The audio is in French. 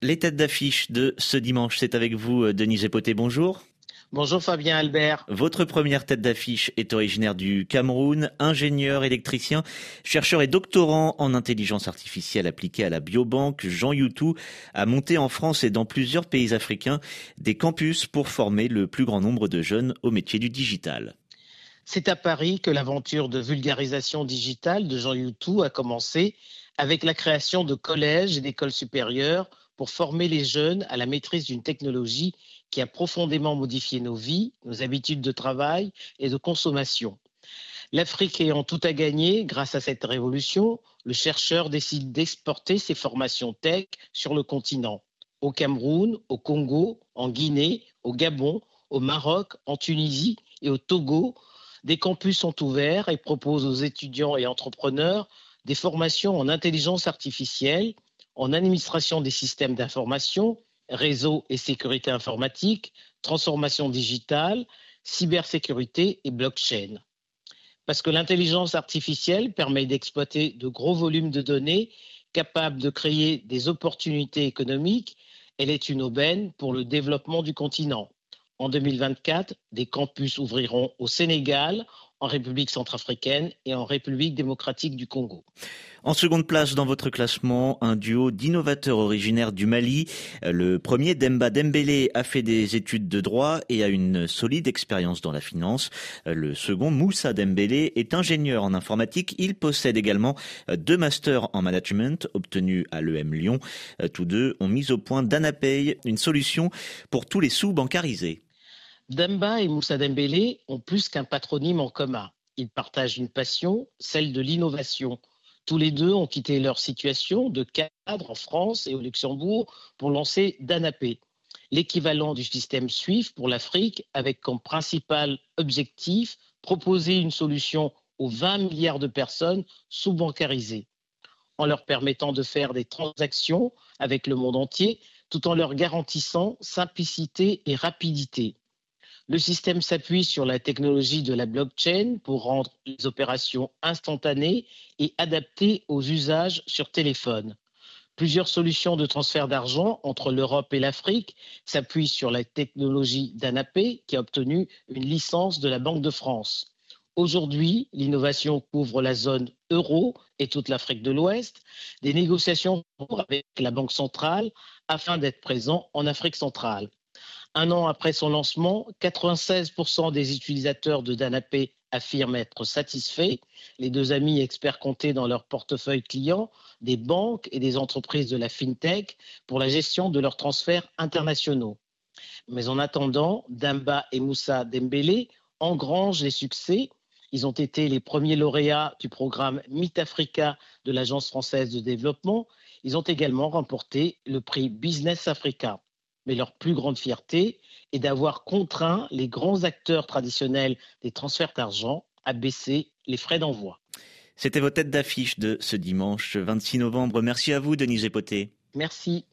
Les têtes d'affiche de ce dimanche, c'est avec vous, euh, Denis Epoté. Bonjour. Bonjour Fabien Albert. Votre première tête d'affiche est originaire du Cameroun, ingénieur électricien, chercheur et doctorant en intelligence artificielle appliquée à la biobanque. Jean Youtou a monté en France et dans plusieurs pays africains des campus pour former le plus grand nombre de jeunes au métier du digital. C'est à Paris que l'aventure de vulgarisation digitale de Jean Youtou a commencé avec la création de collèges et d'écoles supérieures pour former les jeunes à la maîtrise d'une technologie qui a profondément modifié nos vies, nos habitudes de travail et de consommation. L'Afrique ayant tout à gagner grâce à cette révolution, le chercheur décide d'exporter ses formations tech sur le continent, au Cameroun, au Congo, en Guinée, au Gabon, au Maroc, en Tunisie et au Togo. Des campus sont ouverts et proposent aux étudiants et entrepreneurs des formations en intelligence artificielle, en administration des systèmes d'information, réseau et sécurité informatique, transformation digitale, cybersécurité et blockchain. Parce que l'intelligence artificielle permet d'exploiter de gros volumes de données capables de créer des opportunités économiques, elle est une aubaine pour le développement du continent. En 2024, des campus ouvriront au Sénégal, en République centrafricaine et en République démocratique du Congo. En seconde place dans votre classement, un duo d'innovateurs originaires du Mali. Le premier, Demba Dembélé, a fait des études de droit et a une solide expérience dans la finance. Le second, Moussa Dembélé, est ingénieur en informatique. Il possède également deux masters en management obtenus à l'EM Lyon. Tous deux ont mis au point Danapay, une solution pour tous les sous bancarisés. Demba et Moussa Dembélé ont plus qu'un patronyme en commun. Ils partagent une passion, celle de l'innovation. Tous les deux ont quitté leur situation de cadre en France et au Luxembourg pour lancer Danapé, l'équivalent du système SWIFT pour l'Afrique, avec comme principal objectif proposer une solution aux 20 milliards de personnes sous-bancarisées, en leur permettant de faire des transactions avec le monde entier, tout en leur garantissant simplicité et rapidité. Le système s'appuie sur la technologie de la blockchain pour rendre les opérations instantanées et adaptées aux usages sur téléphone. Plusieurs solutions de transfert d'argent entre l'Europe et l'Afrique s'appuient sur la technologie d'ANAP qui a obtenu une licence de la Banque de France. Aujourd'hui, l'innovation couvre la zone euro et toute l'Afrique de l'Ouest. Des négociations avec la Banque centrale afin d'être présent en Afrique centrale. Un an après son lancement, 96% des utilisateurs de Danapé affirment être satisfaits. Les deux amis experts comptaient dans leur portefeuille client des banques et des entreprises de la FinTech pour la gestion de leurs transferts internationaux. Mais en attendant, Damba et Moussa Dembélé engrangent les succès. Ils ont été les premiers lauréats du programme Meet Africa de l'Agence française de développement. Ils ont également remporté le prix Business Africa mais leur plus grande fierté est d'avoir contraint les grands acteurs traditionnels des transferts d'argent à baisser les frais d'envoi. C'était vos têtes d'affiche de ce dimanche 26 novembre. Merci à vous, Denise Epoté. Merci.